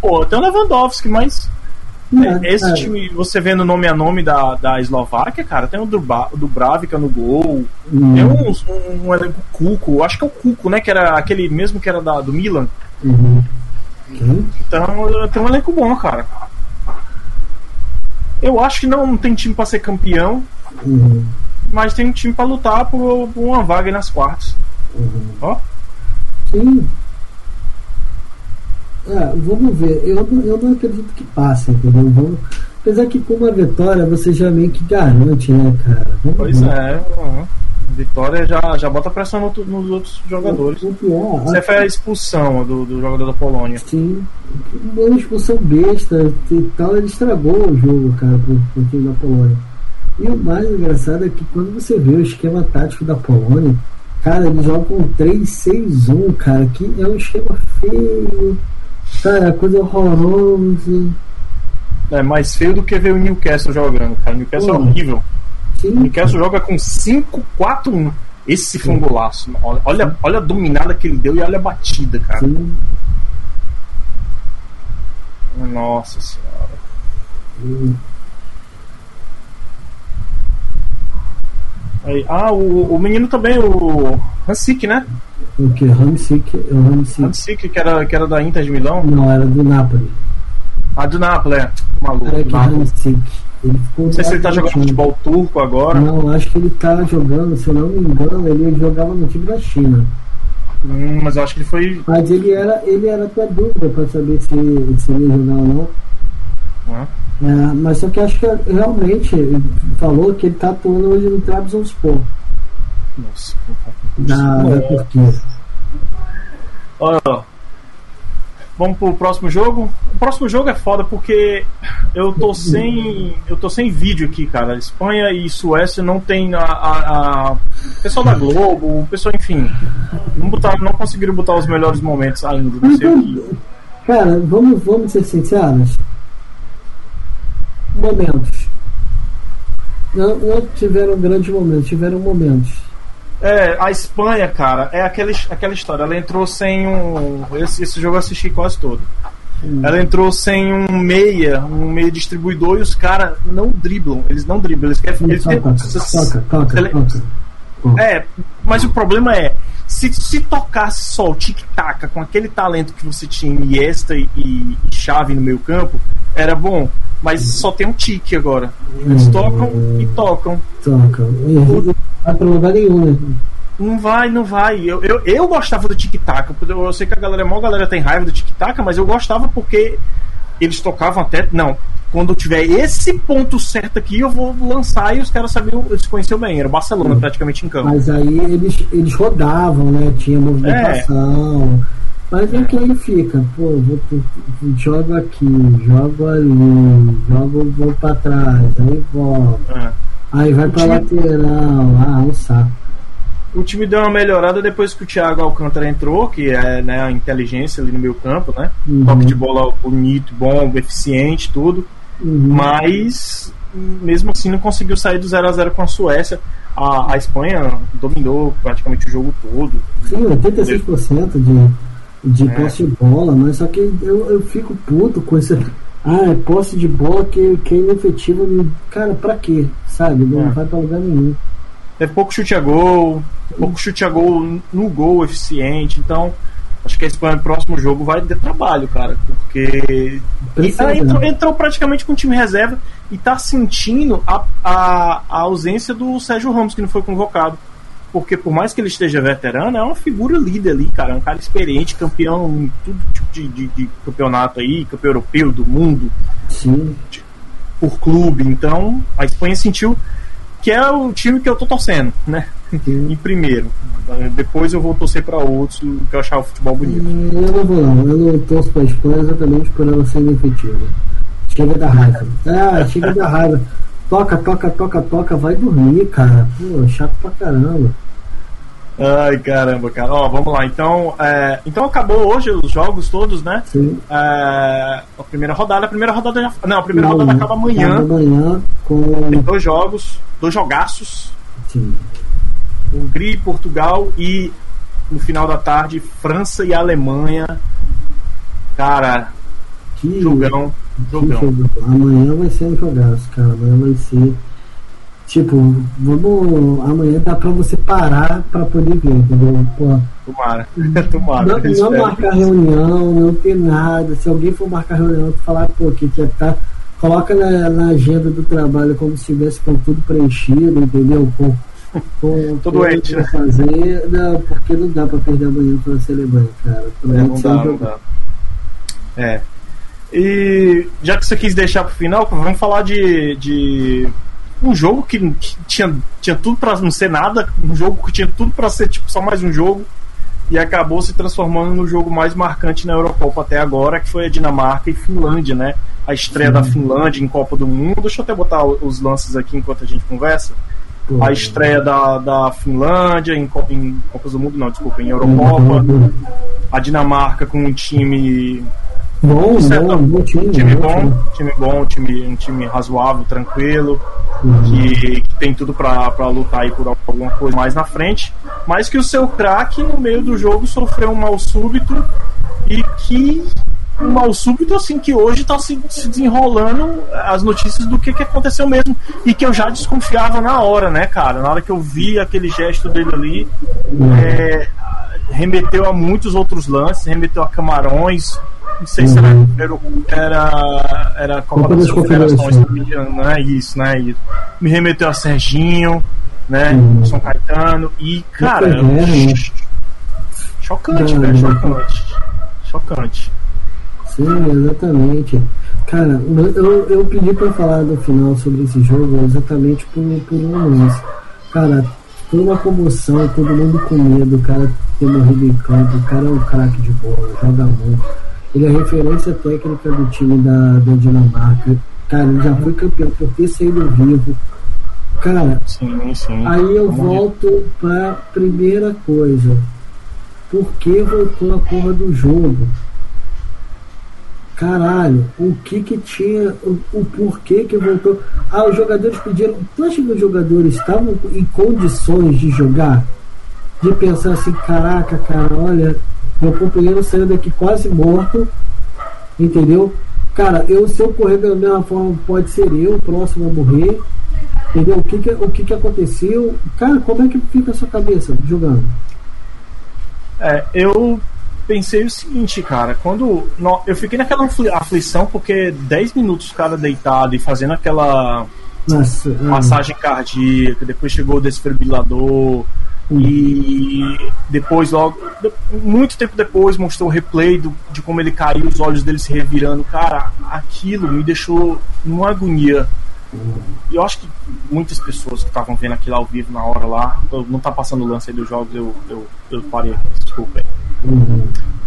A: pô, tem o Lewandowski, mas é, esse é. time, você vendo nome a nome da, da Eslováquia, cara, tem o Bravica no gol, hum. tem um, um, um elenco Cuco, acho que é o Cuco, né? Que era aquele mesmo que era da, do Milan.
B: Uhum.
A: Então tem um elenco bom, cara. Eu acho que não tem time para ser campeão,
B: uhum.
A: mas tem um time para lutar por, por, uma vaga nas quartas.
B: Uhum.
A: Ó.
B: Sim. É, vamos ver. Eu, eu não acredito que passe, entendeu? Vamos, apesar que com uma vitória você já meio que garante, né, cara?
A: Vamos pois ver. é. Uhum. Vitória já, já bota pressão no, nos outros jogadores. O,
B: pior,
A: Você foi a expulsão do, do jogador da Polônia.
B: Sim. Uma expulsão besta e tal, ele estragou o jogo, cara, pro, pro time da Polônia. E o mais engraçado é que quando você vê o esquema tático da Polônia, cara, eles jogam com 3-6-1, cara, que é um esquema feio Cara, coisa horrorosa.
A: É mais feio do que ver o Newcastle jogando, cara. O Newcastle é horrível. Sim. O Newcastle joga com 5-4-1. Esse foi um golaço. Olha, olha a dominada que ele deu e olha a batida, cara.
B: Sim.
A: Nossa senhora.
B: Sim.
A: Aí, ah, o, o menino também, o Hansik, né?
B: O que? Hamsik? É Hamsik.
A: Hamsik, que era, que era da Inter de Milão?
B: Não, era do Napoli.
A: Ah, do Napoli, é. Maluco.
B: Era que Hamsik. Ele ficou
A: não sei se ele tá jogando futebol turco agora.
B: Não, acho que ele tá jogando, se eu não me engano, ele jogava no time da China.
A: Hum, mas eu acho que ele foi.
B: Mas ele era, ele era até dúvida pra saber se, se ele ia jogar ou não.
A: Ah.
B: É, mas só que acho que realmente ele falou que ele tá atuando hoje no Trabzonspor.
A: Nossa,
B: da, da Turquia.
A: Olha, vamos pro próximo jogo. O próximo jogo é foda porque eu tô sem. Eu tô sem vídeo aqui, cara. Espanha e Suécia não tem a. a, a pessoal da Globo, o pessoal, enfim. Não, botaram, não conseguiram botar os melhores momentos ainda. Não sei
B: então, Cara, vamos, vamos ser sinceros. Momentos. Não, não tiveram grandes momentos, tiveram momentos.
A: É, a Espanha, cara, é aquela, aquela história. Ela entrou sem um. Esse, esse jogo eu assisti quase todo. Hum. Ela entrou sem um meia, um meia distribuidor e os caras não driblam. Eles não driblam. Eles querem. Eles
B: toca, toca, toca, toca,
A: É, mas o problema é. Se, se tocasse só o tic-tac com aquele talento que você tinha em Iniesta e, e Chave no meio campo, era bom. Mas só tem um tique agora. Eles hum. tocam e tocam.
B: Tocam. Não vai pra lugar nenhum, né?
A: Não vai, não vai. Eu, eu, eu gostava do tic-tac. Eu sei que a galera, a maior galera tem raiva do tic-tac, mas eu gostava porque eles tocavam até. Não, quando tiver esse ponto certo aqui, eu vou lançar e os caras sabiam, eles conheciam bem. Era o Barcelona praticamente em campo.
B: Mas aí eles, eles rodavam, né? Tinha movimentação. É. Mas é que aí fica, pô, vou, jogo aqui, jogo ali, jogo, vou pra trás, aí volta. É. Aí vai o pra time... lateral, ah, um saco.
A: O time deu uma melhorada depois que o Thiago Alcântara entrou, que é né, a inteligência ali no meio campo, né? Uhum. Toque de bola bonito, bom, eficiente, tudo.
B: Uhum.
A: Mas mesmo assim não conseguiu sair do 0 a 0 com a Suécia. A, a Espanha dominou praticamente o jogo todo.
B: Sim, 86% de de é. posse de bola, mas só que eu, eu fico puto com esse. Ah, é posse de bola que, que é inefetivo. Cara, pra quê? Sabe? Não é. vai pra lugar nenhum.
A: Teve pouco chute a gol, pouco chute a gol no gol eficiente, então acho que esse próximo jogo vai ter trabalho, cara, porque Precisa, entrou, né? entrou, praticamente com o time reserva e tá sentindo a, a, a, ausência do Sérgio Ramos, que não foi convocado. Porque por mais que ele esteja veterano, é uma figura líder ali, cara. É um cara experiente, campeão em tudo tipo de, de, de campeonato aí, campeão europeu, do mundo.
B: Sim.
A: Por clube. Então, a Espanha sentiu que é o time que eu tô torcendo, né? Sim. em primeiro. Depois eu vou torcer para outros que eu achar o futebol bonito.
B: Eu não vou não, eu não torço pra Espanha exatamente por ela ser inefetiva. Chega da raiva. Ah, chega da raiva. Toca, toca, toca, toca, vai dormir, cara. Pô, chato pra caramba.
A: Ai, caramba, cara. Ó, vamos lá. Então, é, então acabou hoje os jogos todos, né?
B: Sim.
A: É, a primeira rodada, a primeira rodada já. Não, a primeira rodada acaba amanhã.
B: Acaba amanhã com.
A: Tem dois jogos, dois jogaços.
B: Sim.
A: Hungria e Portugal e no final da tarde França e Alemanha. Cara, que jogão, jogão.
B: Que Amanhã vai ser um jogaço, cara. Amanhã vai ser. Tipo, vamos. Amanhã dá pra você parar pra poder ver, entendeu? Pô,
A: tomara, tomara.
B: Não, não marcar reunião, não ter nada. Se alguém for marcar reunião, falar, pô, que quer tá. Coloca na, na agenda do trabalho como se tivesse com tudo preenchido, entendeu? Com
A: com Tô doente,
B: né? Fazer, não, porque não dá pra perder amanhã pra Alemanha, cara. É,
A: não dá, não dá. É. E já que você quis deixar pro final, vamos falar de, de um jogo que, que, tinha, tinha tudo para não ser nada, um jogo que tinha tudo para ser tipo só mais um jogo e acabou se transformando no jogo mais marcante na Eurocopa até agora, que foi a Dinamarca e Finlândia, né? A estreia Sim. da Finlândia em Copa do Mundo. Deixa eu até botar os lances aqui enquanto a gente conversa a estreia da, da Finlândia em, em Copas do Mundo, não, desculpa, em Eurocopa. A Dinamarca com um time.
B: Bom, certo, bom, bom time,
A: time bom, time bom, time, um time razoável, tranquilo, uhum. que, que, tem tudo para lutar aí por alguma coisa mais na frente, mas que o seu craque no meio do jogo sofreu um mal súbito e que um mal súbito, assim, que hoje está se, se, desenrolando as notícias do que, que aconteceu mesmo. E que eu já desconfiava na hora, né, cara? Na hora que eu vi aquele gesto dele ali, é, remeteu a muitos outros lances, remeteu a Camarões. Não sei se era, uhum. era, era Copa das Confederações, não é isso, né? Isso. Me remeteu a Serginho, né? Uhum. São Caetano. E, cara, né? chocante, velho, chocante. Chocante.
B: Sim, exatamente. Cara, eu, eu pedi para falar no final sobre esse jogo exatamente por, por um lance. Cara, foi uma comoção, todo mundo com medo, o cara ter morrido em campo, o cara é um craque de bola, joga muito. Ele é referência técnica do time da, da Dinamarca. Cara, ele já foi campeão por ter saído vivo. Cara,
A: sim, sim.
B: aí eu volto pra primeira coisa. Por que voltou a porra do jogo? caralho, o que que tinha, o, o, porquê que voltou. Ah, os jogadores pediram. Tu acha que os jogadores estavam em condições de jogar? De pensar assim, caraca, cara, olha, meu companheiro saiu daqui quase morto, entendeu? Cara, eu se eu correr da mesma forma, pode ser eu o próximo a morrer. Entendeu? O que que, o que que aconteceu? Cara, como é que fica a sua cabeça jogando?
A: É, eu pensei o seguinte, cara, quando eu fiquei naquela aflição porque 10 minutos o cara deitado e fazendo aquela Nossa, massagem hum. cardíaca, depois chegou o desfibrilador hum. E depois logo muito tempo depois mostrou o replay do, de como ele caiu, os olhos dele se revirando, cara, aquilo me deixou numa agonia. E eu acho que muitas pessoas que estavam vendo aquilo ao vivo na hora lá, não tá passando o lance aí dos jogos, eu, eu, eu parei aqui, desculpa.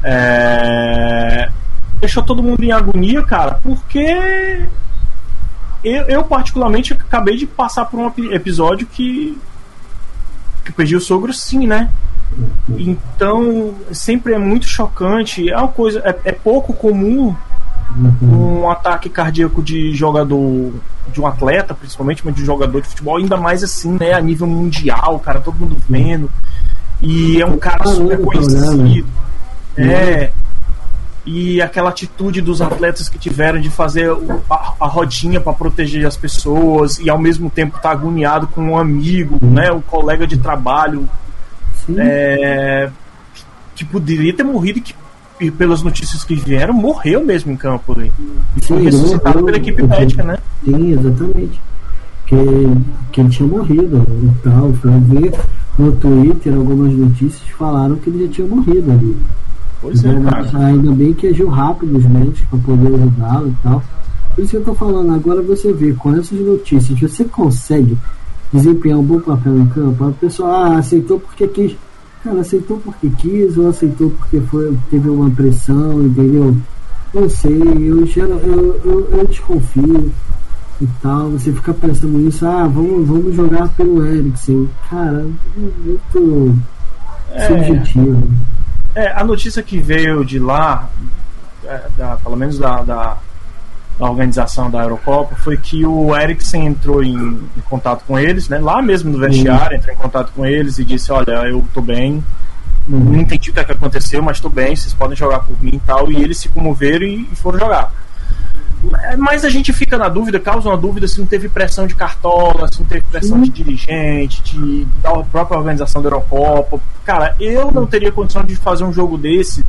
A: É... Deixou todo mundo em agonia, cara, porque eu, eu, particularmente acabei de passar por um episódio que que perdi o sogro sim, né? Então sempre é muito chocante. É uma coisa, é, é pouco comum um ataque cardíaco de jogador, de um atleta, principalmente, mas de um jogador de futebol, ainda mais assim, né? A nível mundial, cara, todo mundo vendo. E é um cara super né? conhecido. É. E aquela atitude dos atletas que tiveram de fazer a, a rodinha para proteger as pessoas e ao mesmo tempo estar tá agoniado com um amigo, né, um colega de trabalho. É, que poderia ter morrido e que e pelas notícias que vieram, morreu mesmo em campo. E foi
B: Sim,
A: ressuscitado
B: morreu,
A: pela equipe médica, né?
B: Sim, exatamente. Que, que ele tinha morrido e tal. Foi ver no Twitter algumas notícias falaram que ele já tinha morrido ali.
A: Pois é, cara.
B: ainda bem que agiu rápido os médicos para poder ajudá-lo e tal. Por isso que eu tô falando, agora você vê, com essas notícias, você consegue desempenhar um bom papel em campo, a pessoa ah, aceitou porque quis. Cara, aceitou porque quis ou aceitou porque foi, teve uma pressão, entendeu? Não sei, eu, gero, eu, eu, eu desconfio e tal. Você fica pensando nisso, ah, vamos, vamos jogar pelo Eriksen. Cara, é muito subjetivo.
A: É, a notícia que veio de lá, é, da- pelo menos da, da, da organização da Eurocopa, foi que o Eriksen entrou em, em contato com eles, né? Lá mesmo no vestiário, entrou em contato com eles e disse, olha, eu tô bem, não entendi o que, é que aconteceu, mas tô bem, vocês podem jogar por mim e tal. E eles se comoveram e, e foram jogar. É, Mas a gente fica na dúvida, causa uma dúvida se não teve pressão de cartola, se não teve pressão de dirigente, de, da própria organização da Eurocopa. Cara, eu não teria condição de fazer um jogo desse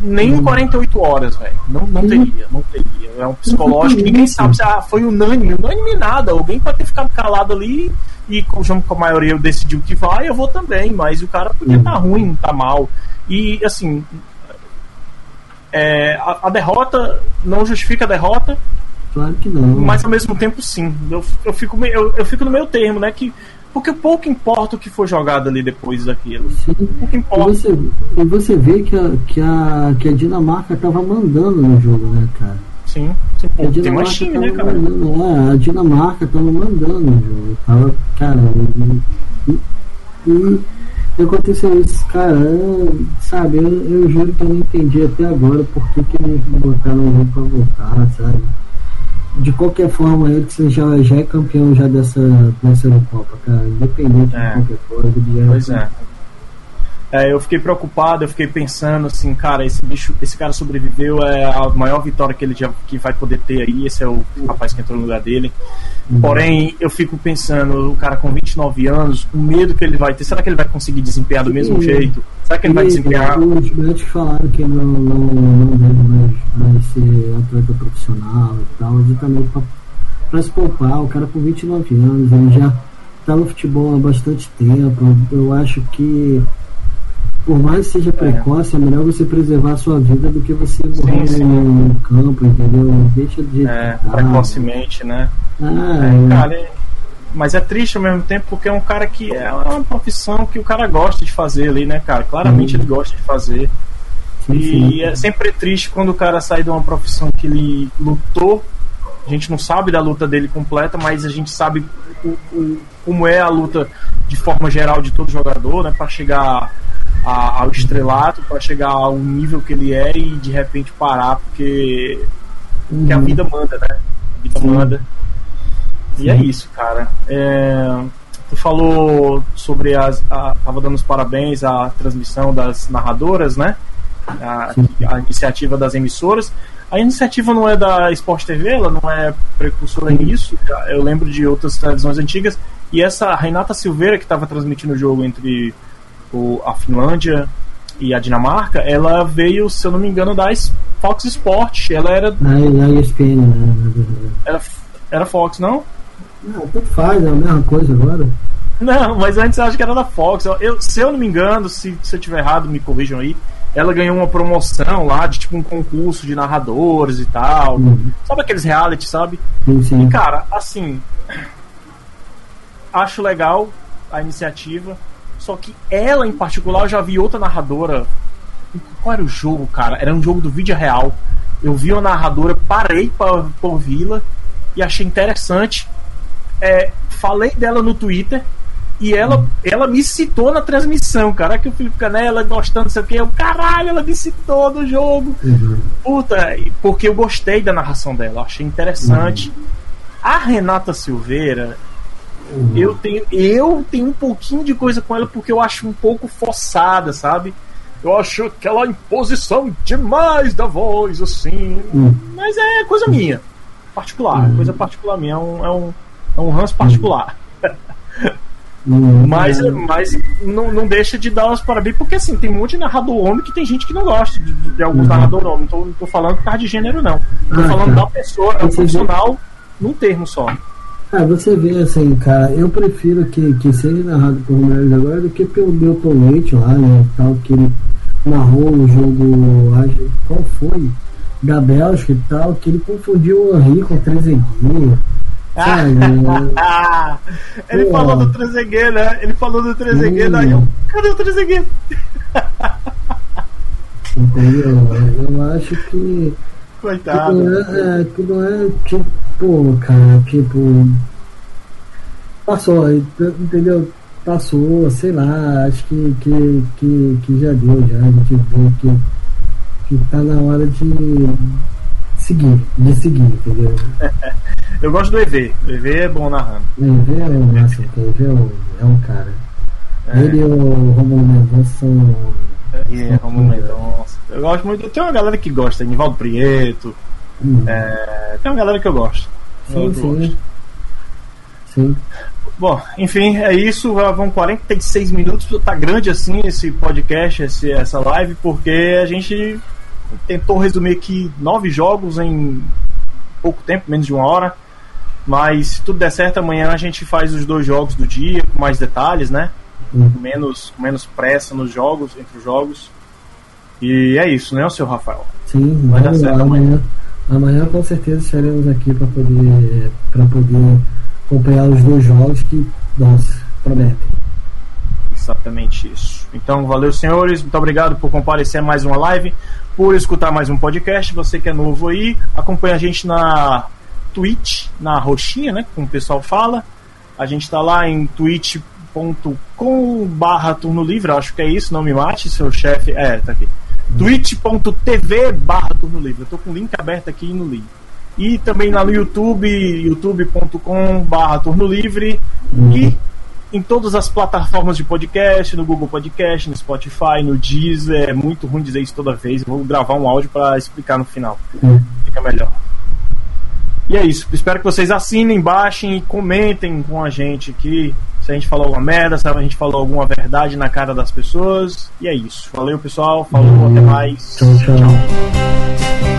A: nem em 48 horas, velho. Não, não teria, não teria. É um psicológico, ninguém sabe se ah, foi unânime, unânime nada. Alguém pode ter ficado calado ali e como a maioria decidiu que vai, eu vou também, mas o cara podia estar ruim, tá mal. E assim, é, a, a derrota não justifica a derrota,
B: Claro que não.
A: mas ao mesmo tempo sim. Eu, eu, fico, eu, eu fico no meio termo, né? Que, porque pouco importa o que for jogado ali depois daquilo.
B: Sim.
A: Pouco
B: E
A: importa.
B: você, e você vê que a, que, a, que a Dinamarca tava mandando no jogo, né, cara?
A: Sim, sim pô,
B: A
A: tem time,
B: tava
A: né, cara?
B: mandando, é, a Dinamarca tava mandando no jogo. Tava, cara, e, e, e aconteceu isso, cara, eu- sabe, eu, eu juro que eu não entendi até agora por que, que eles botaram o jogo pra voltar, sabe? De qualquer forma, ele que já, já é campeão já dessa, dessa Eurocopa, cara, independente
A: É.
B: de qualquer coisa. Ele já
A: Pois é. É, eu fiquei preocupado, eu fiquei pensando assim, cara, esse bicho, esse cara sobreviveu, é a maior vitória que ele já que vai poder ter aí, esse é o rapaz que entrou no lugar dele. Porém, eu fico pensando, o cara com 29 anos, o medo que ele vai ter, será que ele vai conseguir desempenhar do mesmo jeito? Será que ele vai
B: E,
A: desempenhar?
B: Os médicos falaram que não, não, não deve mais, mais ser atleta profissional e tal, exatamente para se poupar. O cara com 29 anos, ele já está no futebol há bastante tempo. Eu acho que, por mais que seja precoce, é melhor você preservar a sua vida do que você morrer
A: sim.
B: no, no campo, entendeu? Deixa de jeito
A: É,
B: que tá.
A: precocemente, né?
B: Ah,
A: É, cara, é- mas é triste ao mesmo tempo porque é um cara que é uma profissão que o cara gosta de fazer ali, né, cara? Claramente ele gosta de fazer.
B: sim, sim.
A: E é sempre triste quando o cara sai de uma profissão que ele lutou. A gente não sabe da luta dele completa, mas a gente sabe o, o- como é a luta de forma geral de todo jogador, né? Para chegar a- ao estrelato, para chegar ao nível que ele é e de repente parar, porque, porque a
B: Uhum.
A: vida manda, né? A vida
B: Sim.
A: manda. E é isso, cara. É, tu falou sobre as. A, tava dando os parabéns à transmissão das narradoras, né? A,
B: Sim.
A: a iniciativa das emissoras. A iniciativa não é da Sport TV, ela não é precursora nisso. Eu lembro de outras televisões antigas. E essa Renata Silveira, que estava transmitindo o jogo entre o, a Finlândia e a Dinamarca, ela veio, se eu não me engano, da Fox Sport. Ela era,
B: Na, na ESPN,
A: era, era Fox, não?
B: Não, tanto faz, é a mesma coisa agora.
A: Não, mas antes eu acho que era da Fox. Eu- se eu não me engano, se, se eu tiver errado, me corrijam aí. Ela ganhou uma promoção lá de tipo um concurso de narradores e tal.
B: Uhum.
A: Sabe aqueles reality, sabe?
B: Sim, sim.
A: E cara, assim. Acho legal a iniciativa. Só que ela em particular, eu já vi outra narradora. Qual era o jogo, cara? Era um jogo do vídeo real. Eu vi uma narradora, parei pra ouvi-la e achei interessante. É, falei dela no Twitter e ela, ela me citou na transmissão, cara. Que o Felipe Canela gostando, não sei o que. Eu, caralho, ela me citou no jogo.
B: Uhum.
A: Puta, porque eu gostei da narração dela, achei interessante. A Renata Silveira,
B: Uhum.
A: eu tenho, eu tenho um pouquinho de coisa com ela porque eu acho um pouco forçada, sabe? Eu acho aquela imposição demais da voz, assim.
B: Uhum.
A: Mas é coisa minha, particular,
B: Uhum.
A: coisa particular minha, é um, é um, é um ranço particular. Hum, mas mas não, não deixa de dar os parabéns, porque assim, tem um monte de narrador homem que tem gente que não gosta de, de alguns uhum. narradores homens. Não tô, não tô falando por causa de gênero, não. Tô ah, falando tá. da pessoa, é um vê... num termo só.
B: Ah, você vê assim, cara, eu prefiro que, que seja narrado por mulheres agora do que pelo Milton Leite lá, né? Tal, que ele narrou o jogo, acho, qual foi? Da Bélgica e tal, que ele confundiu o Henri com o Trezeguet.
A: ele Pô. falou do Trezeguet, né? Ele falou do Trezeguet, aí eu, cadê o Trezeguet?
B: Entendeu? Eu acho que.
A: Coitado.
B: Não é, é, que não é tipo, cara, tipo. Passou, entendeu? Passou, sei lá, acho que, que, que, que já deu, já. A gente viu que, que tá na hora de seguir, de seguir, entendeu?
A: Eu gosto do EV. O EV é bom narrando.
B: O EV é o massa, o EV é, o, é um cara. É. Ele e o Romulo Mendonça são.
A: É, Romulo Mendonça. Eu gosto muito. Tem uma galera que gosta, Nivaldo Prieto. Hum. É, tem uma galera que eu gosto.
B: Sim, sim. Gosto. Sim.
A: Bom, enfim, é isso. Vão 46 minutos. Tá grande assim esse podcast, esse, essa live, porque a gente tentou resumir aqui nove jogos em pouco tempo, menos de uma hora. Mas se tudo der certo, amanhã a gente faz os dois jogos do dia com mais detalhes, né? Uhum. Menos, menos pressa nos jogos, entre os jogos. E é isso, né, o seu Rafael?
B: Sim, vai dar certo amanhã. Amanhã com certeza estaremos aqui para poder, para poder acompanhar os dois jogos que, nossa, prometem.
A: Exatamente isso. Então, valeu, senhores. Muito obrigado por comparecer a mais uma live, por escutar mais um podcast. Você que é novo aí, acompanha a gente na Twitch, na roxinha, né? Como o pessoal fala. A gente está lá em twitch.com barra turno livre, acho que é isso, não me mate, seu chefe. É, tá aqui. Hum. twitch.tv barra turno livre. Eu tô com o link aberto aqui no link. E também lá no YouTube, youtube.com barra turno livre. Uhum. E em todas as plataformas de podcast, no Google Podcast, no Spotify, no Deezer. É muito ruim dizer isso toda vez. vou gravar um áudio para explicar no final. Uhum. Fica melhor. E é isso. Espero que vocês assinem, baixem e comentem com a gente aqui. Se a gente falou alguma merda, se a gente falou alguma verdade na cara das pessoas. E é isso. Valeu, pessoal. Falou, até mais.
B: tchau. tchau. tchau.